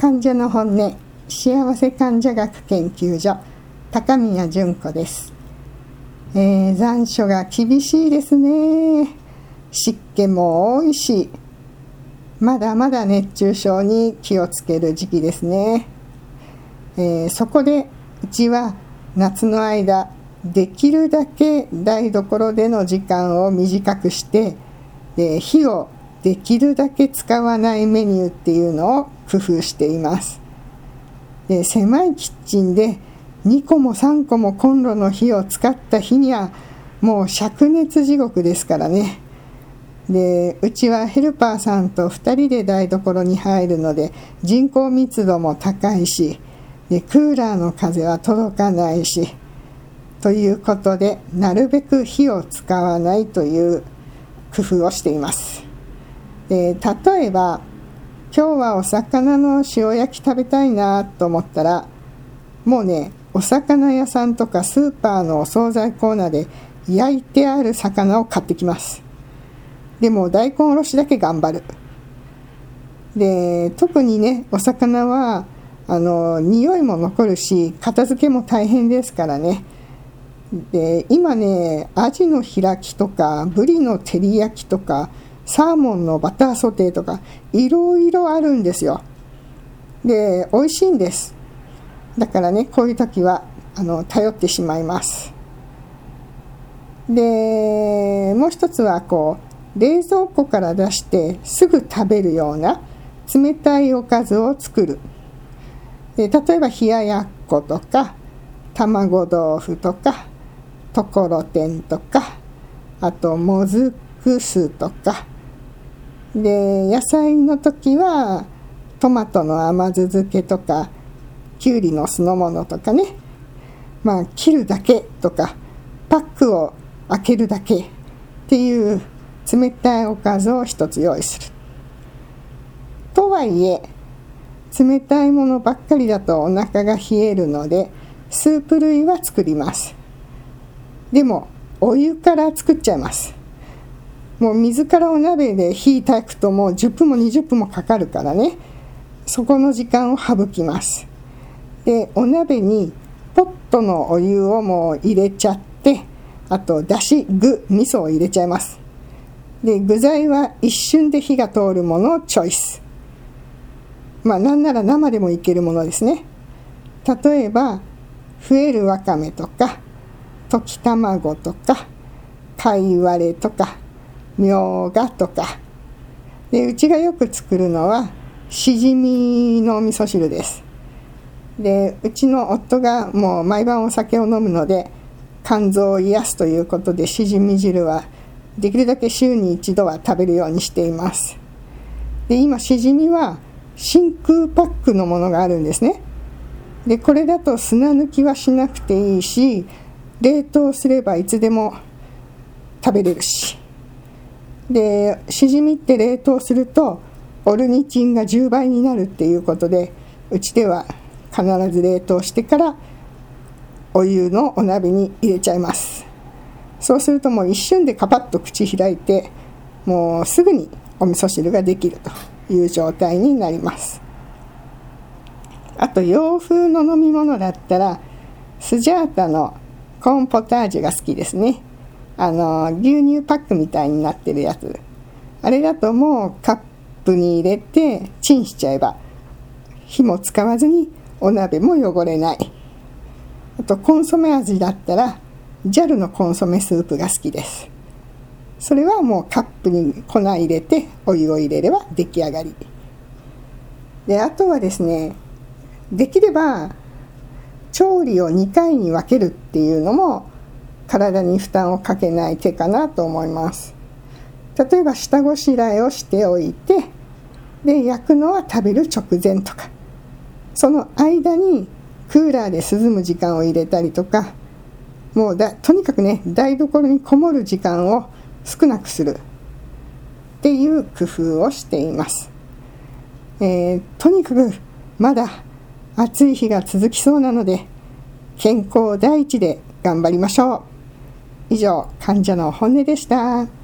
患者の本音幸せ患者学研究所高宮純子です、えー、残暑が厳しいですね。湿気も多いしまだまだ熱中症に気をつける時期ですね、えー、そこでうちは夏の間できるだけ台所での時間を短くしてで火をできるだけ使わないメニューっていうのを工夫しています。で狭いキッチンで2個も3個もコンロの火を使った日にはもう灼熱地獄ですからね。でうちはヘルパーさんと2人で台所に入るので人口密度も高いしでクーラーの風は届かないしということでなるべく火を使わないという工夫をしています。で例えば今日はお魚の塩焼き食べたいなと思ったらもうねお魚屋さんとかスーパーのお惣菜コーナーで焼いてある魚を買ってきます。でも大根おろしだけ頑張る。で特にねお魚はあの匂いも残るし片付けも大変ですからね。で今ねアジの開きとかブリの照り焼きとかサーモンのバターソテーとかいろいろあるんですよ。で美味しいんです。だからねこういう時はあの頼ってしまいます。でもう一つはこう冷蔵庫から出してすぐ食べるような冷たいおかずを作る。で例えば冷ややっことか卵豆腐とかところてんとかあともずく酢とか。で野菜の時はトマトの甘酢漬けとかきゅうりの酢の物とかねまあ切るだけとかパックを開けるだけっていう冷たいおかずを一つ用意する。とはいえ冷たいものばっかりだとお腹が冷えるのでスープ類は作ります。でもお湯から作っちゃいますもう水からお鍋で火炊くともう10分も20分もかかるからね。そこの時間を省きます。でお鍋にポットのお湯をもう入れちゃってあとだし具味噌を入れちゃいます。で具材は一瞬で火が通るものをチョイス。まあなんなら生でもいけるものですね。例えば増えるわかめとか溶き卵とか貝割れとかみょうがとか。でうちがよく作るのはしじみの味噌汁です。でうちの夫がもう毎晩お酒を飲むので肝臓を癒すということでしじみ汁はできるだけ週に一度は食べるようにしています。で今しじみは真空パックのものがあるんですね。でこれだと砂抜きはしなくていいし冷凍すればいつでも食べれるし。でしじみって冷凍するとオルニチンが10倍になるっていうことでうちでは必ず冷凍してからお湯のお鍋に入れちゃいます。そうするともう一瞬でカパッと口開いてもうすぐにお味噌汁ができるという状態になります。あと洋風の飲み物だったらスジャータのコーンポタージュが好きですね。あの牛乳パックみたいになってるやつ。あれだともうカップに入れてチンしちゃえば火も使わずにお鍋も汚れない。あとコンソメ味だったら JAL のコンソメスープが好きです。それはもうカップに粉入れてお湯を入れれば出来上がり。であとはですねできれば調理を2回に分けるっていうのも体に負担をかけない手かなと思います。例えば下ごしらえをしておいてで焼くのは食べる直前とか。その間にクーラーで涼む時間を入れたりとか。もうだとにかくね台所にこもる時間を少なくする。っていう工夫をしています、えー、とにかくまだ暑い日が続きそうなので健康第一で頑張りましょう。以上患者の本音でした。